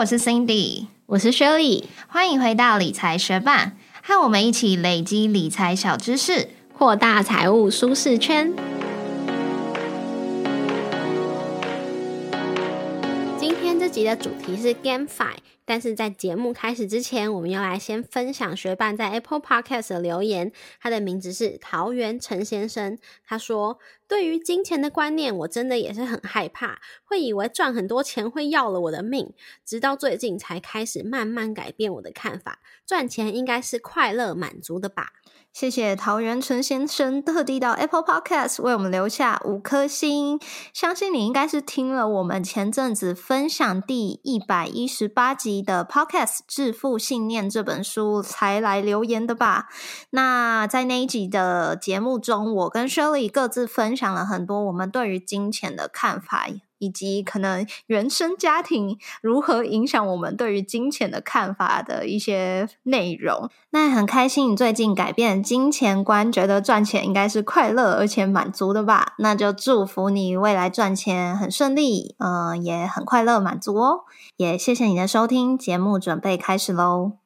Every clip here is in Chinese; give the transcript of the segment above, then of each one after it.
我是 Cindy，我是 Shirley，欢迎回到理财学霸，和我们一起累积理财小知识，扩大财务舒适圈。集的主题是 GameFi。但是在节目开始之前，我们要来先分享学伴在 Apple Podcast 的留言。他的名字是桃园陈先生。他说：“对于金钱的观念，我真的也是很害怕，会以为赚很多钱会要了我的命。直到最近才开始慢慢改变我的看法，赚钱应该是快乐满足的吧。”谢谢桃园陈先生特地到 Apple Podcast 为我们留下五颗星。相信你应该是听了我们前阵子分享第一百一十八集的 Podcast《致富信念》这本书才来留言的吧？那在那一集的节目中，我跟 Shirley 各自分享了很多我们对于金钱的看法。以及可能原生家庭如何影响我们对于金钱的看法的一些内容。那很开心你最近改变金钱观，觉得赚钱应该是快乐而且满足的吧？那就祝福你未来赚钱很顺利，嗯，也很快乐满足哦。也谢谢你的收听，节目准备开始喽。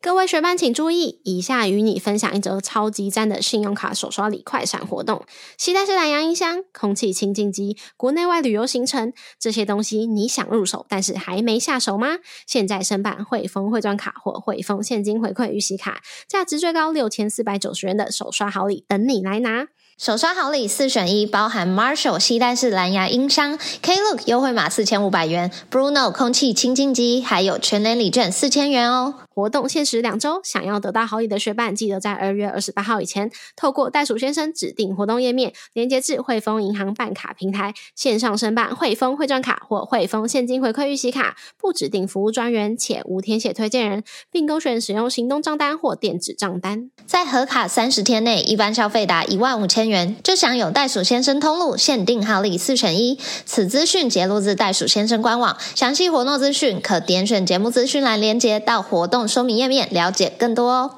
各位学伴请注意，以下与你分享一则超级赞的信用卡手刷礼快闪活动。携带式蓝牙音箱、空气清净机、国内外旅游行程，这些东西你想入手，但是还没下手吗？现在申办汇丰汇赚卡或汇丰现金回馈预习卡，价值最高六千四百九十元的手刷好礼等你来拿。手刷好礼四选一，包含 Marshall 携带式蓝牙音箱、Klook 优惠码四千五百元，Bruno 空气清净机，还有全年礼券四千元哦。活动限时两周，想要得到好礼的学伴，记得在二月二十八号以前，透过袋鼠先生指定活动页面，连接至汇丰银行办卡平台，线上申办汇丰汇赚卡或汇丰现金回馈预习卡，不指定服务专员，且无填写推荐人，并勾选使用行动账单或电子账单。在核卡三十天内，一般消费达一万五千元，就享有袋鼠先生通路限定好礼四选一。此资讯揭露自袋鼠先生官网，详细活动资讯可点选节目资讯栏连接到活动。说明页面了解更多哦。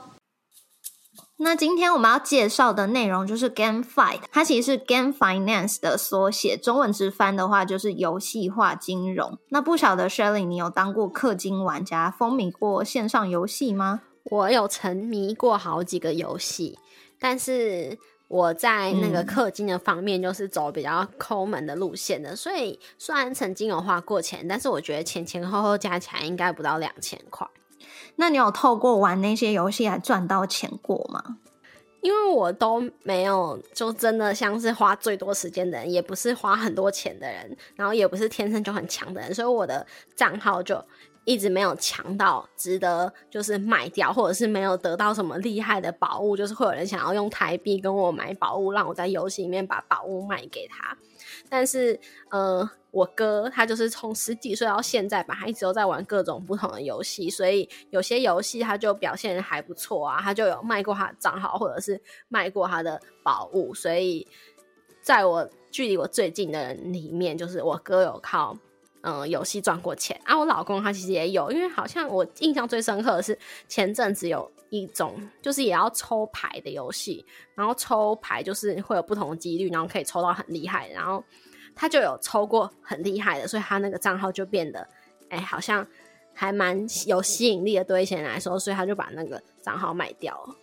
那今天我们要介绍的内容就是 GameFi，它其实是 Game Finance 的缩写，中文直翻的话就是游戏化金融。那不晓得 Shelly，你有当过氪金玩家，风靡过线上游戏吗？我有沉迷过好几个游戏，但是我在那个氪金的方面就是走比较抠门的路线的，所以虽然曾经有花过钱，但是我觉得前前后后加起来应该不到两千块。那你有透过玩那些游戏来赚到钱过吗？因为我都没有，就真的像是花最多时间的人，也不是花很多钱的人，然后也不是天生就很强的人，所以我的账号就一直没有强到值得就是卖掉，或者是没有得到什么厉害的宝物，就是会有人想要用台币跟我买宝物，让我在游戏里面把宝物卖给他。但是，呃，我哥他就是从十几岁到现在吧，他一直都在玩各种不同的游戏，所以有些游戏他就表现还不错啊，他就有卖过他的账号，或者是卖过他的宝物。所以，在我距离我最近的人里面，就是我哥有靠嗯游戏赚过钱啊。我老公他其实也有，因为好像我印象最深刻的是前阵子有一种就是也要抽牌的游戏，然后抽牌就是会有不同的几率，然后可以抽到很厉害，然后。他就有抽过很厉害的，所以他那个账号就变得，哎，好像还蛮有吸引力的，对一些人来说，所以他就把那个账号卖掉了。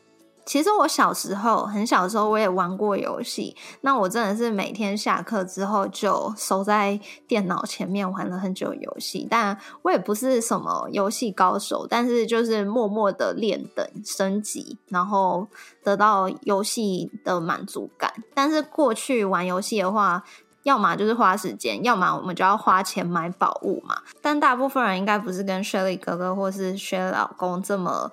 其实我小时候很小的时候，我也玩过游戏。那我真的是每天下课之后就守在电脑前面玩了很久游戏。但我也不是什么游戏高手，但是就是默默的练等升级，然后得到游戏的满足感。但是过去玩游戏的话，要么就是花时间，要么我们就要花钱买宝物嘛。但大部分人应该不是跟雪莉哥哥或是雪老公这么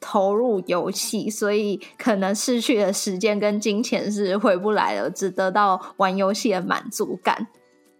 投入游戏，所以可能失去的时间跟金钱是回不来了，只得到玩游戏的满足感。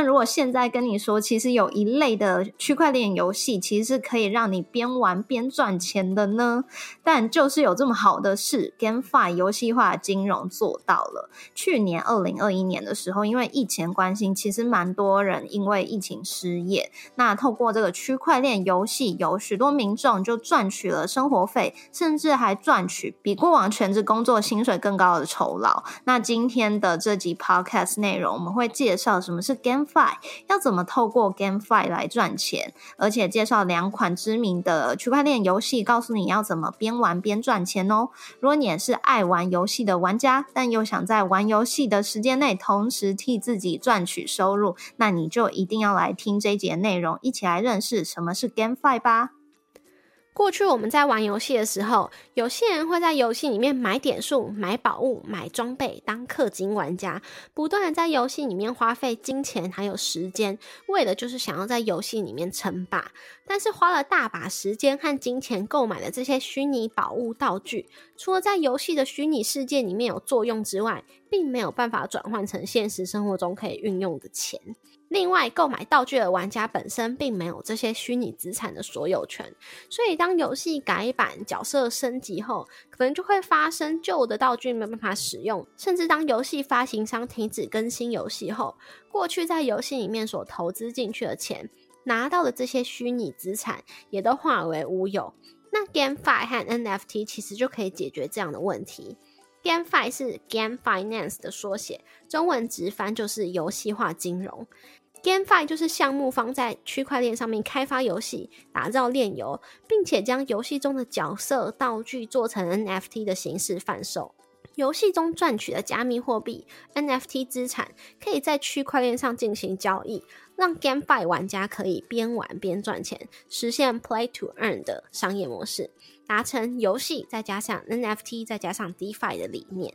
那如果现在跟你说，其实有一类的区块链游戏，其实是可以让你边玩边赚钱的呢？但就是有这么好的事，GameFi 游戏化金融做到了。去年二零二一年的时候，因为疫情关系，其实蛮多人因为疫情失业。那透过这个区块链游戏，有许多民众就赚取了生活费，甚至还赚取比过往全职工作薪水更高的酬劳。那今天的这集 Podcast 内容，我们会介绍什么是 Game。Fi 要怎么透过 GameFi 来赚钱，而且介绍两款知名的区块链游戏，告诉你要怎么边玩边赚钱哦。如果你也是爱玩游戏的玩家，但又想在玩游戏的时间内同时替自己赚取收入，那你就一定要来听这节内容，一起来认识什么是 GameFi 吧。过去我们在玩游戏的时候，有些人会在游戏里面买点数、买宝物、买装备，当氪金玩家，不断的在游戏里面花费金钱还有时间，为的就是想要在游戏里面称霸。但是花了大把时间和金钱购买的这些虚拟宝物道具，除了在游戏的虚拟世界里面有作用之外，并没有办法转换成现实生活中可以运用的钱。另外，购买道具的玩家本身并没有这些虚拟资产的所有权，所以当游戏改版、角色升级后，可能就会发生旧的道具没办法使用，甚至当游戏发行商停止更新游戏后，过去在游戏里面所投资进去的钱，拿到的这些虚拟资产也都化为乌有。那 GameFi 和 NFT 其实就可以解决这样的问题。GameFi 是 Game Finance 的缩写，中文直翻就是游戏化金融。GameFi 就是项目方在区块链上面开发游戏、打造链游，并且将游戏中的角色道具做成 NFT 的形式贩售。游戏中赚取的加密货币 NFT 资产，可以在区块链上进行交易，让 GameFi 玩家可以边玩边赚钱，实现 Play to Earn 的商业模式，达成游戏再加上 NFT 再加上 DeFi 的理念。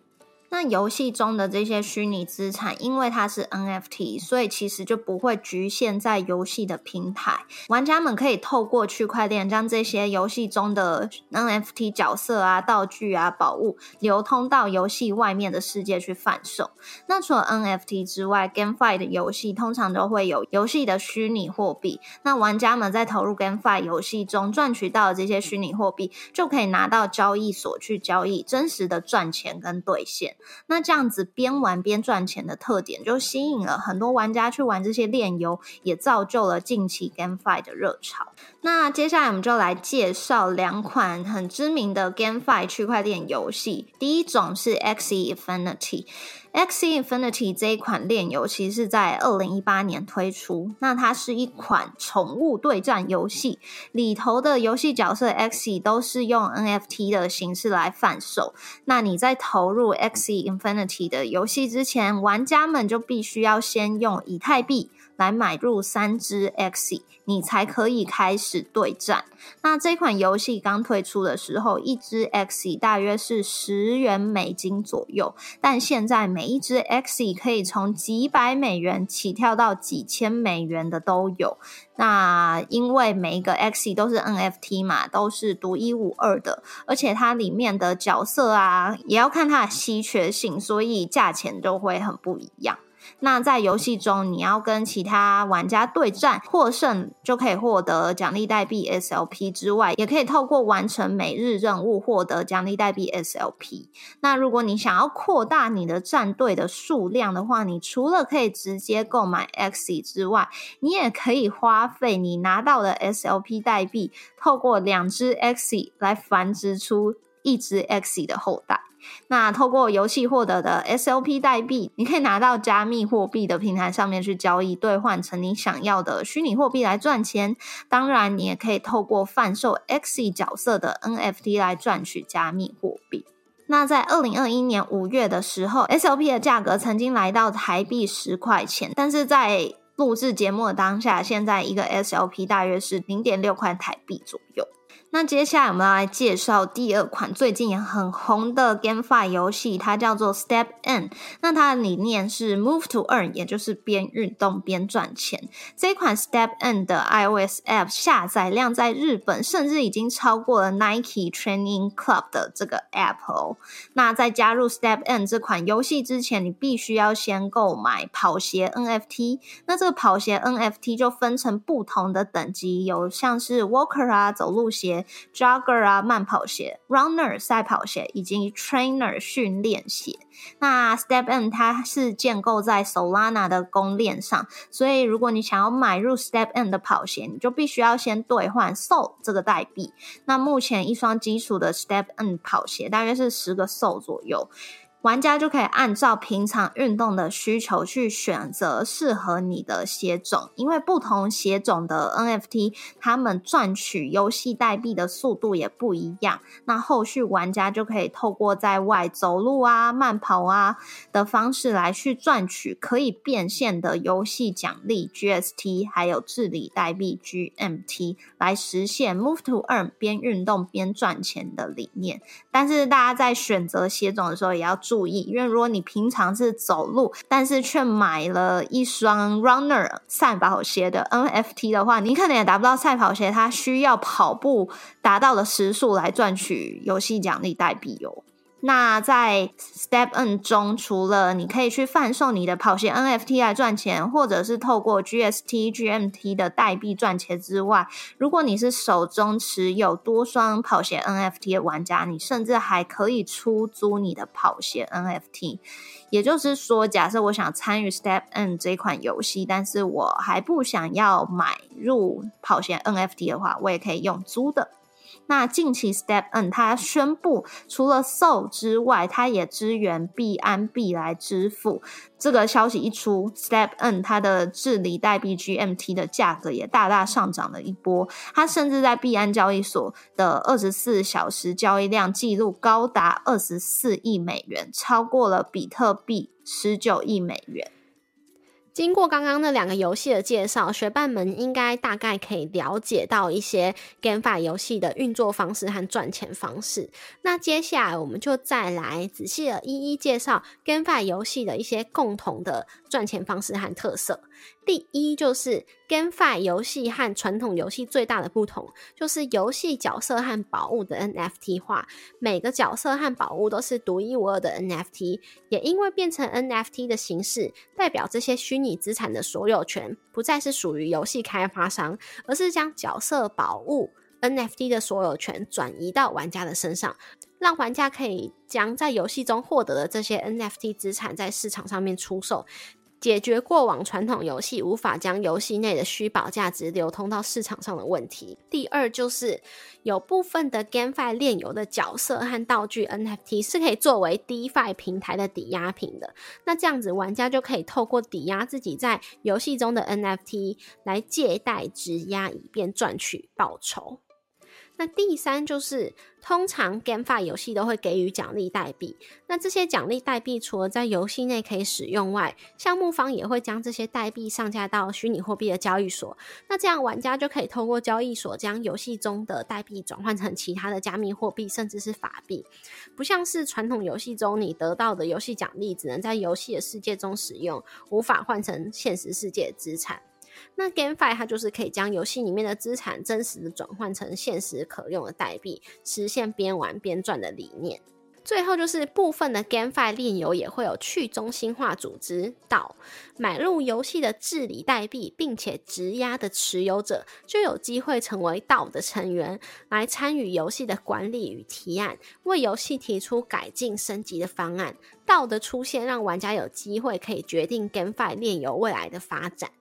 那游戏中的这些虚拟资产，因为它是 NFT，所以其实就不会局限在游戏的平台。玩家们可以透过区块链将这些游戏中的 NFT 角色啊、道具啊、宝物流通到游戏外面的世界去贩售。那除了 NFT 之外，GameFi 的游戏通常都会有游戏的虚拟货币。那玩家们在投入 GameFi 游戏中赚取到的这些虚拟货币，就可以拿到交易所去交易，真实的赚钱跟兑现。那这样子边玩边赚钱的特点，就吸引了很多玩家去玩这些炼油，也造就了近期 GameFi 的热潮。那接下来我们就来介绍两款很知名的 GameFi 区块链游戏。第一种是 Xe Infinity。Xe Infinity 这一款链游其实是在二零一八年推出，那它是一款宠物对战游戏，里头的游戏角色 Xe 都是用 NFT 的形式来贩售。那你在投入 Xe Infinity 的游戏之前，玩家们就必须要先用以太币。来买入三只 X，你才可以开始对战。那这款游戏刚推出的时候，一只 X 大约是十元美金左右，但现在每一只 X 可以从几百美元起跳到几千美元的都有。那因为每一个 X 都是 NFT 嘛，都是独一无二的，而且它里面的角色啊，也要看它的稀缺性，所以价钱都会很不一样。那在游戏中，你要跟其他玩家对战，获胜就可以获得奖励代币 SLP 之外，也可以透过完成每日任务获得奖励代币 SLP。那如果你想要扩大你的战队的数量的话，你除了可以直接购买 Xe 之外，你也可以花费你拿到的 SLP 代币，透过两只 Xe 来繁殖出一只 Xe 的后代。那透过游戏获得的 SLP 代币，你可以拿到加密货币的平台上面去交易，兑换成你想要的虚拟货币来赚钱。当然，你也可以透过贩售 Xe 角色的 NFT 来赚取加密货币。那在二零二一年五月的时候，SLP 的价格曾经来到台币十块钱，但是在录制节目的当下，现在一个 SLP 大约是零点六块台币左右。那接下来我们要来介绍第二款最近也很红的 GameFi 游戏，它叫做 Step N。那它的理念是 Move to Earn，也就是边运动边赚钱。这款 Step N 的 iOS App 下载量在日本甚至已经超过了 Nike Training Club 的这个 App 哦。那在加入 Step N 这款游戏之前，你必须要先购买跑鞋 NFT。那这个跑鞋 NFT 就分成不同的等级，有像是 Walker 啊，走路鞋。Jogger 啊，慢跑鞋；Runner 赛跑鞋，以及 Trainer 训练鞋。那 Step N 它是建构在 Solana 的公链上，所以如果你想要买入 Step N 的跑鞋，你就必须要先兑换 Sol 这个代币。那目前一双基础的 Step N 跑鞋大约是十个 Sol 左右。玩家就可以按照平常运动的需求去选择适合你的鞋种，因为不同鞋种的 NFT，他们赚取游戏代币的速度也不一样。那后续玩家就可以透过在外走路啊、慢跑啊的方式来去赚取可以变现的游戏奖励 GST，还有治理代币 GMT，来实现 Move to Earn 边运动边赚钱的理念。但是大家在选择鞋种的时候也要注意，因为如果你平常是走路，但是却买了一双 Runner 赛跑鞋的 NFT 的话，你可能也达不到赛跑鞋它需要跑步达到的时速来赚取游戏奖励代币哦。那在 Step N 中，除了你可以去贩售你的跑鞋 NFT 来赚钱，或者是透过 GST、GMT 的代币赚钱之外，如果你是手中持有多双跑鞋 NFT 的玩家，你甚至还可以出租你的跑鞋 NFT。也就是说，假设我想参与 Step N 这款游戏，但是我还不想要买入跑鞋 NFT 的话，我也可以用租的。那近期 Step N 它宣布，除了 SO 之外，它也支援币安币来支付。这个消息一出，Step N 它的治理代币 GMT 的价格也大大上涨了一波。它甚至在币安交易所的二十四小时交易量记录高达二十四亿美元，超过了比特币十九亿美元。经过刚刚那两个游戏的介绍，学伴们应该大概可以了解到一些 GameFi 游戏的运作方式和赚钱方式。那接下来我们就再来仔细的一一介绍 GameFi 游戏的一些共同的赚钱方式和特色。第一就是 GameFi 游戏和传统游戏最大的不同，就是游戏角色和宝物的 NFT 化，每个角色和宝物都是独一无二的 NFT，也因为变成 NFT 的形式，代表这些虚拟资产的所有权不再是属于游戏开发商，而是将角色、宝物 NFT 的所有权转移到玩家的身上，让玩家可以将在游戏中获得的这些 NFT 资产在市场上面出售。解决过往传统游戏无法将游戏内的虚宝价值流通到市场上的问题。第二，就是有部分的 GameFi 炼油的角色和道具 NFT 是可以作为 DeFi 平台的抵押品的。那这样子，玩家就可以透过抵押自己在游戏中的 NFT 来借贷质押，以便赚取报酬。那第三就是，通常 GameFi 游戏都会给予奖励代币。那这些奖励代币除了在游戏内可以使用外，项目方也会将这些代币上架到虚拟货币的交易所。那这样玩家就可以透过交易所将游戏中的代币转换成其他的加密货币，甚至是法币。不像是传统游戏中你得到的游戏奖励只能在游戏的世界中使用，无法换成现实世界资产。那 GameFi 它就是可以将游戏里面的资产真实的转换成现实可用的代币，实现边玩边赚的理念。最后就是部分的 GameFi 链游也会有去中心化组织到买入游戏的治理代币，并且质押的持有者就有机会成为道的成员，来参与游戏的管理与提案，为游戏提出改进升级的方案。道的出现让玩家有机会可以决定 GameFi 链游未来的发展。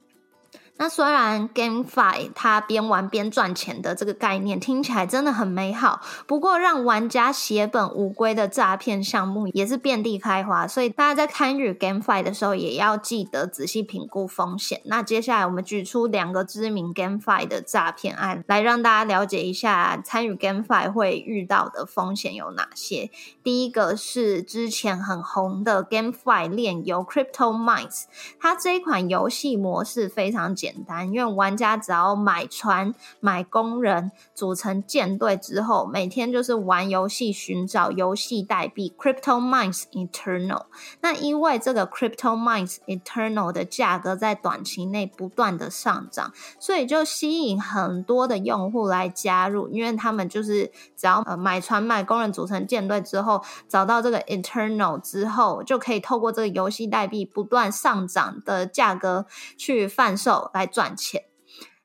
那虽然 GameFi 它边玩边赚钱的这个概念听起来真的很美好，不过让玩家血本无归的诈骗项目也是遍地开花，所以大家在参与 GameFi 的时候也要记得仔细评估风险。那接下来我们举出两个知名 GameFi 的诈骗案，来让大家了解一下参与 GameFi 会遇到的风险有哪些。第一个是之前很红的 GameFi 链游 Crypto Mines，它这一款游戏模式非常。简单，因为玩家只要买船、买工人，组成舰队之后，每天就是玩游戏，寻找游戏代币 Crypto Mines Eternal。那因为这个 Crypto Mines Eternal 的价格在短期内不断的上涨，所以就吸引很多的用户来加入，因为他们就是只要呃买船、买工人，组成舰队之后，找到这个 Eternal 之后，就可以透过这个游戏代币不断上涨的价格去贩售。来赚钱，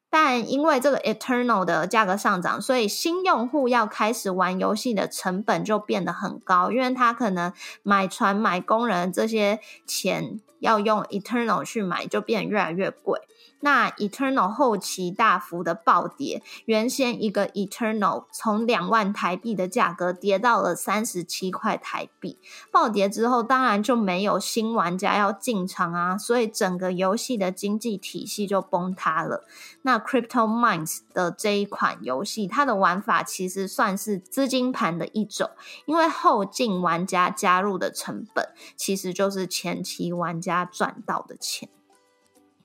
但因为这个 Eternal 的价格上涨，所以新用户要开始玩游戏的成本就变得很高，因为他可能买船、买工人这些钱要用 Eternal 去买，就变得越来越贵。那 Eternal 后期大幅的暴跌，原先一个 Eternal 从两万台币的价格跌到了三十七块台币。暴跌之后，当然就没有新玩家要进场啊，所以整个游戏的经济体系就崩塌了。那 Crypto Mines 的这一款游戏，它的玩法其实算是资金盘的一种，因为后进玩家加入的成本，其实就是前期玩家赚到的钱。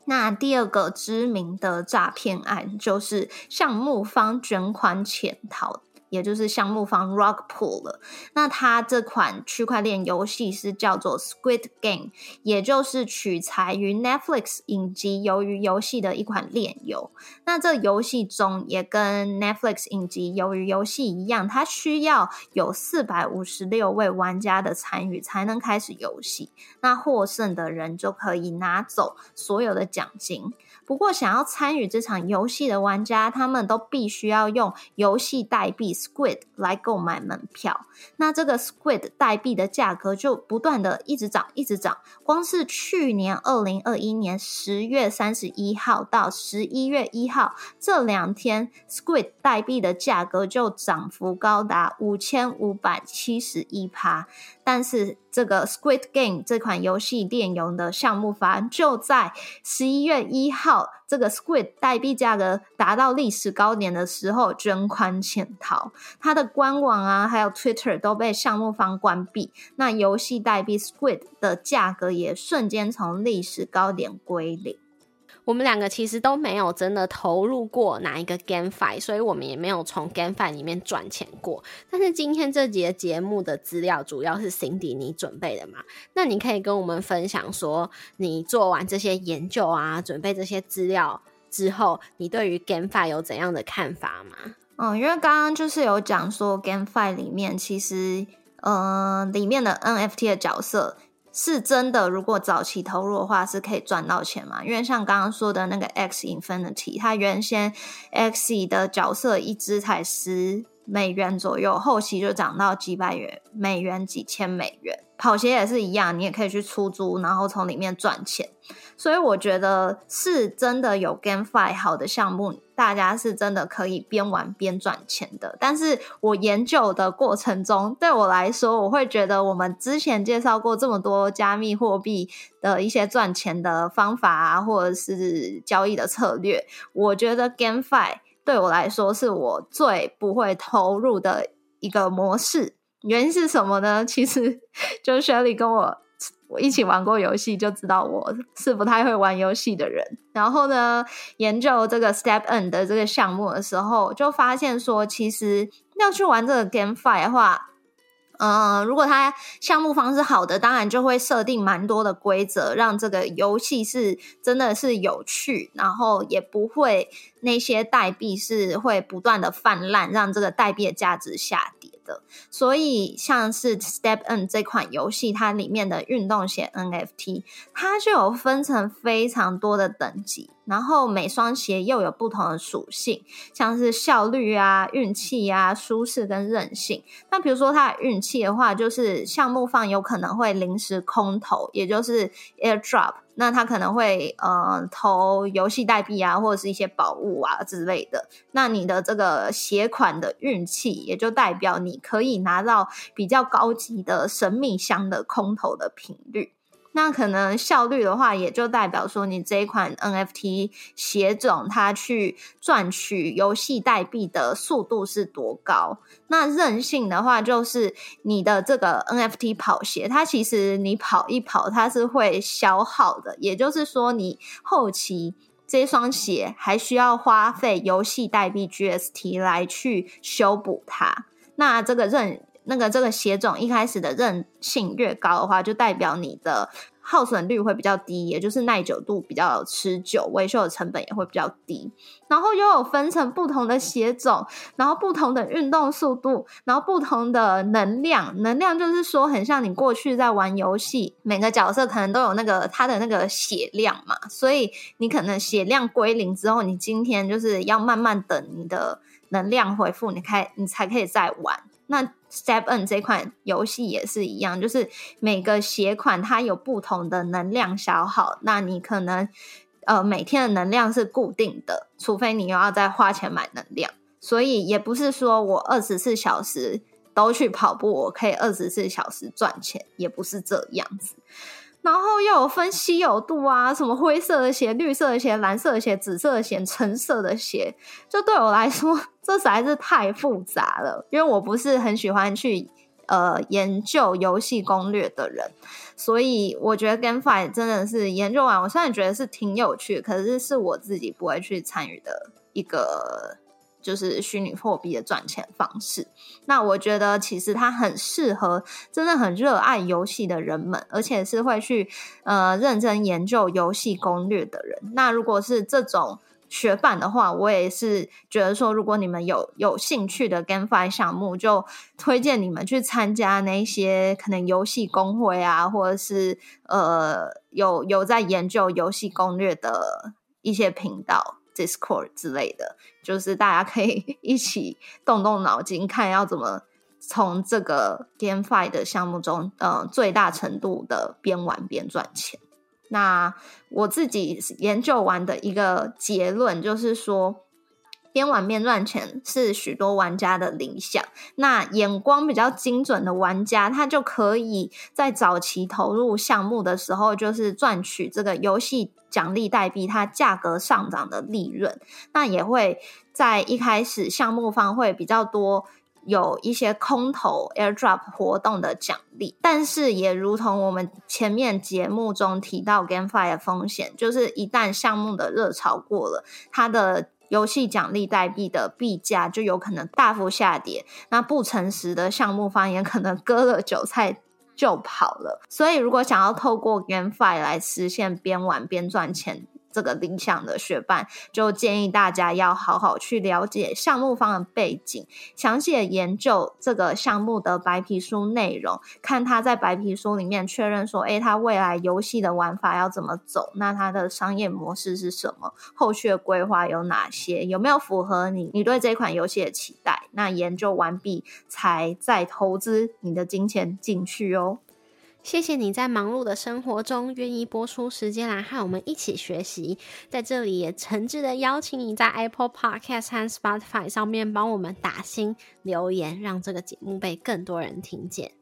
那第二个知名的诈骗案就是项目方卷款潜逃。也就是项目方 Rockpool 了。那它这款区块链游戏是叫做 Squid Game，也就是取材于 Netflix 影集鱿鱼游戏的一款链游。那这游戏中也跟 Netflix 影集鱿鱼游戏一样，它需要有四百五十六位玩家的参与才能开始游戏。那获胜的人就可以拿走所有的奖金。不过，想要参与这场游戏的玩家，他们都必须要用游戏代币 Squid 来购买门票。那这个 Squid 代币的价格就不断的一直涨，一直涨。光是去年二零二一年十月三十一号到十一月一号这两天，Squid 代币的价格就涨幅高达五千五百七十一趴。但是这个 Squid Game 这款游戏电游的项目方就在十一月一号，这个 Squid 代币价格达到历史高点的时候捐款潜逃，它的官网啊还有 Twitter 都被项目方关闭，那游戏代币 Squid 的价格也瞬间从历史高点归零。我们两个其实都没有真的投入过哪一个 GameFi，所以我们也没有从 GameFi 里面赚钱过。但是今天这节节目的资料主要是 Cindy 你准备的嘛？那你可以跟我们分享说，你做完这些研究啊，准备这些资料之后，你对于 GameFi 有怎样的看法吗？嗯，因为刚刚就是有讲说 GameFi 里面其实，嗯，里面的 NFT 的角色。是真的，如果早期投入的话，是可以赚到钱嘛？因为像刚刚说的那个 X Infinity，它原先 X 的角色一只才十美元左右，后期就涨到几百元美元、几千美元。跑鞋也是一样，你也可以去出租，然后从里面赚钱。所以我觉得是真的有 GameFi 好的项目，大家是真的可以边玩边赚钱的。但是我研究的过程中，对我来说，我会觉得我们之前介绍过这么多加密货币的一些赚钱的方法啊，或者是交易的策略，我觉得 GameFi 对我来说是我最不会投入的一个模式。原因是什么呢？其实 就是 Shelly 跟我我一起玩过游戏，就知道我是不太会玩游戏的人。然后呢，研究这个 Step N 的这个项目的时候，就发现说，其实要去玩这个 GameFi 的话，嗯，如果它项目方是好的，当然就会设定蛮多的规则，让这个游戏是真的是有趣，然后也不会那些代币是会不断的泛滥，让这个代币的价值下。的，所以像是 Step N 这款游戏，它里面的运动鞋 NFT，它就有分成非常多的等级，然后每双鞋又有不同的属性，像是效率啊、运气啊、舒适跟韧性。那比如说它的运气的话，就是项目方有可能会临时空投，也就是 Airdrop。那他可能会呃投游戏代币啊，或者是一些宝物啊之类的。那你的这个携款的运气，也就代表你可以拿到比较高级的神秘箱的空投的频率。那可能效率的话，也就代表说你这一款 NFT 鞋种，它去赚取游戏代币的速度是多高？那韧性的话，就是你的这个 NFT 跑鞋，它其实你跑一跑，它是会消耗的。也就是说，你后期这双鞋还需要花费游戏代币 GST 来去修补它。那这个韧。那个这个鞋种一开始的韧性越高的话，就代表你的耗损率会比较低，也就是耐久度比较持久，维修的成本也会比较低。然后又有分成不同的鞋种，然后不同的运动速度，然后不同的能量。能量就是说，很像你过去在玩游戏，每个角色可能都有那个它的那个血量嘛，所以你可能血量归零之后，你今天就是要慢慢等你的能量恢复，你开你才可以再玩。那 Step N 这款游戏也是一样，就是每个鞋款它有不同的能量消耗，那你可能呃每天的能量是固定的，除非你又要再花钱买能量。所以也不是说我二十四小时都去跑步，我可以二十四小时赚钱，也不是这样子。然后又有分稀有度啊，什么灰色的鞋、绿色的鞋、蓝色的鞋、紫色的鞋、橙色的鞋，就对我来说，这实在是太复杂了。因为我不是很喜欢去呃研究游戏攻略的人，所以我觉得 GameFi 真的是研究完，我虽然觉得是挺有趣，可是是我自己不会去参与的一个。就是虚拟货币的赚钱方式。那我觉得其实它很适合真的很热爱游戏的人们，而且是会去呃认真研究游戏攻略的人。那如果是这种学伴的话，我也是觉得说，如果你们有有兴趣的 GameFi 项目，就推荐你们去参加那些可能游戏公会啊，或者是呃有有在研究游戏攻略的一些频道。Discord 之类的，就是大家可以 一起动动脑筋，看要怎么从这个 GameFi 的项目中，呃，最大程度的边玩边赚钱。那我自己研究完的一个结论就是说。边玩边赚钱是许多玩家的理想。那眼光比较精准的玩家，他就可以在早期投入项目的时候，就是赚取这个游戏奖励代币它价格上涨的利润。那也会在一开始项目方会比较多有一些空投 airdrop 活动的奖励，但是也如同我们前面节目中提到 GameFi 的风险，就是一旦项目的热潮过了，它的游戏奖励代币的币价就有可能大幅下跌，那不诚实的项目方也可能割了韭菜就跑了。所以，如果想要透过 GameFi 来实现边玩边赚钱。这个理想的学伴，就建议大家要好好去了解项目方的背景，详细的研究这个项目的白皮书内容，看他在白皮书里面确认说，哎，他未来游戏的玩法要怎么走，那他的商业模式是什么，后续的规划有哪些，有没有符合你你对这款游戏的期待？那研究完毕才再投资你的金钱进去哦。谢谢你在忙碌的生活中愿意播出时间来和我们一起学习，在这里也诚挚的邀请你在 Apple Podcast 和 Spotify 上面帮我们打新留言，让这个节目被更多人听见。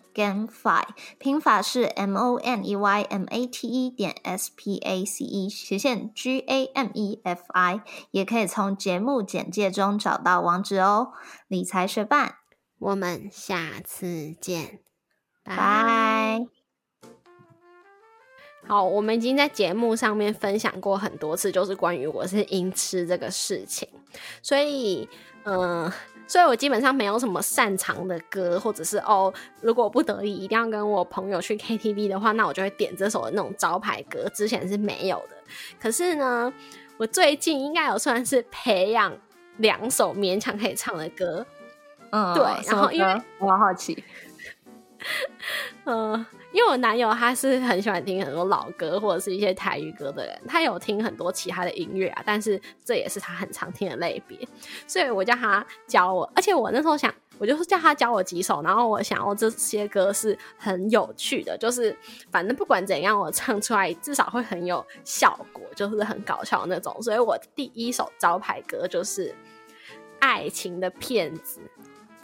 GameFi 拼法是 M O N E Y M A T E 点 S P A C E 斜线 G A M E F I，也可以从节目简介中找到网址哦。理财学伴，我们下次见，拜。好，我们已经在节目上面分享过很多次，就是关于我是音痴这个事情，所以，嗯。所以我基本上没有什么擅长的歌，或者是哦，如果不得已一定要跟我朋友去 KTV 的话，那我就会点这首那种招牌歌。之前是没有的，可是呢，我最近应该有算是培养两首勉强可以唱的歌。嗯，对，然后因为我好奇，嗯。因为我男友他是很喜欢听很多老歌或者是一些台语歌的人，他有听很多其他的音乐啊，但是这也是他很常听的类别，所以我叫他教我，而且我那时候想，我就是叫他教我几首，然后我想要这些歌是很有趣的，就是反正不管怎样，我唱出来至少会很有效果，就是很搞笑那种，所以我第一首招牌歌就是《爱情的骗子》，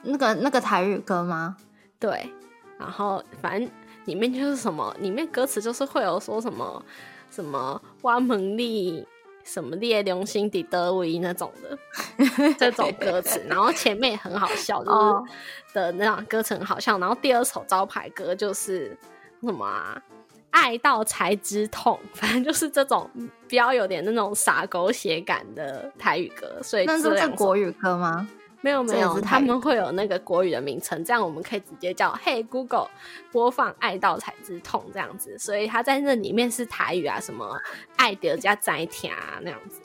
那个那个台语歌吗？对，然后反正。里面就是什么？里面歌词就是会有说什么什么挖门力什么烈良心底德维那种的 这种歌词，然后前面也很好笑，就是的那种歌词很好笑。然后第二首招牌歌就是什么啊？爱到才知痛，反正就是这种比较有点那种傻狗血感的台语歌。所以那是国语歌吗？没有没有，他们会有那个国语的名称，这样我们可以直接叫“嘿 Google” 播放《爱到才知痛》这样子，所以他在那里面是台语啊，什么“爱德加摘田”啊那样子。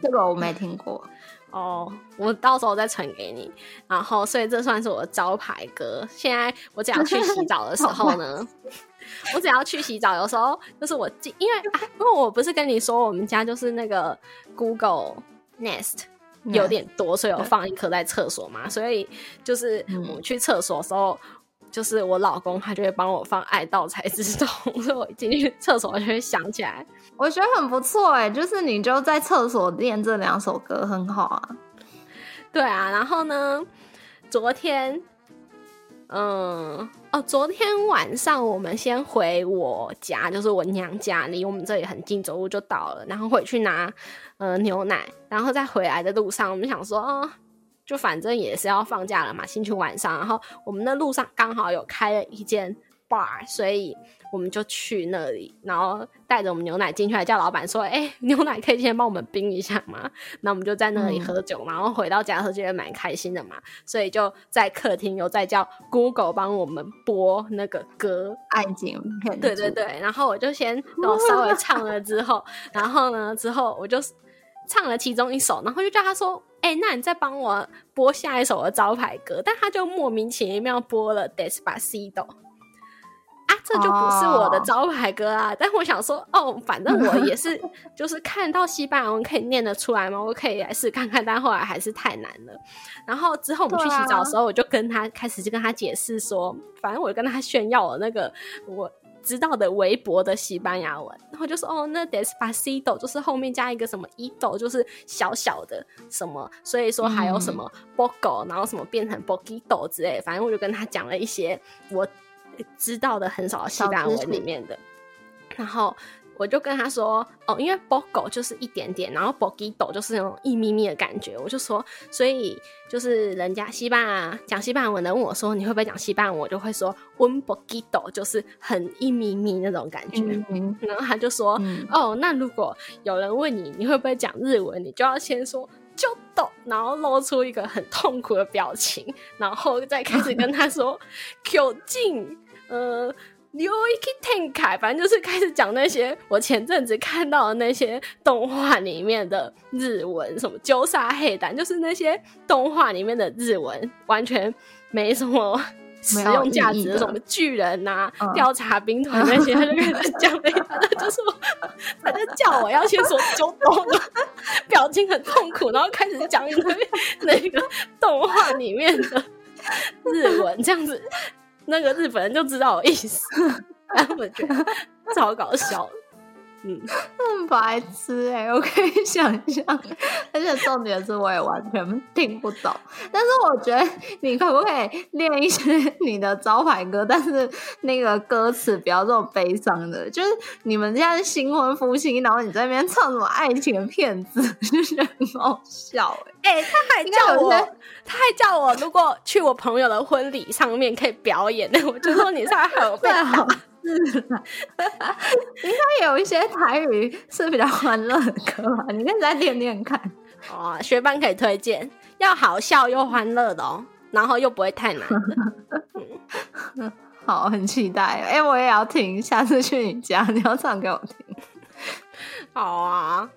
这个我没听过，哦，我到时候再传给你。然后，所以这算是我的招牌歌。现在我只要去洗澡的时候呢，我只要去洗澡，有时候就是我进，因为因为我不是跟你说我们家就是那个 Google Nest 有点多，所以我放一颗在厕所嘛。所以就是我去厕所的时候，就是我老公他就会帮我放爱到才知道，所以我一进去厕所就会想起来。我觉得很不错哎，就是你就在厕所练这两首歌很好啊。对啊，然后呢，昨天，嗯，哦，昨天晚上我们先回我家，就是我娘家，离我们这里很近，走路就到了。然后回去拿呃牛奶，然后在回来的路上，我们想说，哦，就反正也是要放假了嘛，星期晚上，然后我们的路上刚好有开了一间 bar，所以。我们就去那里，然后带着我们牛奶进去，还叫老板说：“哎，牛奶可以先帮我们冰一下吗？”那我们就在那里喝酒，然后回到家，喝觉得蛮开心的嘛，所以就在客厅又在叫 Google 帮我们播那个歌，安静。对对对，然后我就先我稍微唱了之后，然后呢，之后我就唱了其中一首，然后就叫他说：“哎，那你再帮我播下一首的招牌歌。”但他就莫名其妙播了 Despacito。这就不是我的招牌歌啊！但我想说，哦，反正我也是，就是看到西班牙文可以念得出来吗？我可以来试看看。但后来还是太难了。然后之后我们去洗澡的时候，我就跟他开始就跟他解释说，反正我跟他炫耀了那个我知道的微博的西班牙文。然后就说，哦，那 despacito 就是后面加一个什么 ido，就是小小的什么，所以说还有什么 bogo，然后什么变成 bogido 之类。反正我就跟他讲了一些我。知道的很少的西班牙文里面的，然后我就跟他说：“哦，因为 bogo 就是一点点，然后 bogido 就是那种一咪咪的感觉。”我就说：“所以就是人家西班牙讲西班牙文的问我说你会不会讲西班牙，我就会说 un bogido，就是很一咪咪那种感觉。”然后他就说：“哦，那如果有人问你你会不会讲日文，你就要先说就懂，然后露出一个很痛苦的表情，然后再开始跟他说 q 进。”呃，刘一克天凯，反正就是开始讲那些我前阵子看到的那些动画里面的日文，什么鸠杀黑胆，就是那些动画里面的日文，完全没什么实用价值，什么巨人呐、调查兵团那些，他就开始讲了一大堆，就说他就叫我要先说就懂了，表情很痛苦，然后开始讲一堆那个动画里面的日文，这样子。那个日本人就知道我意思，他们觉得超搞笑。嗯，很白痴哎，我可以想象，而且重点是我也完全听不懂。但是我觉得你可不可以练一些你的招牌歌，但是那个歌词不要这么悲伤的。就是你们现在是新婚夫妻，然后你在那边唱什么爱情的骗子，就觉得很好笑哎。哎，他还叫我，他还叫我，如果去我朋友的婚礼上面可以表演，那我就说你太好最好。是啦，应该有一些台语是比较欢乐的歌吧？你可以再练练看。哦，学班可以推荐，要好笑又欢乐的哦，然后又不会太难。好，很期待。哎，我也要听，下次去你家你要唱给我听。好啊。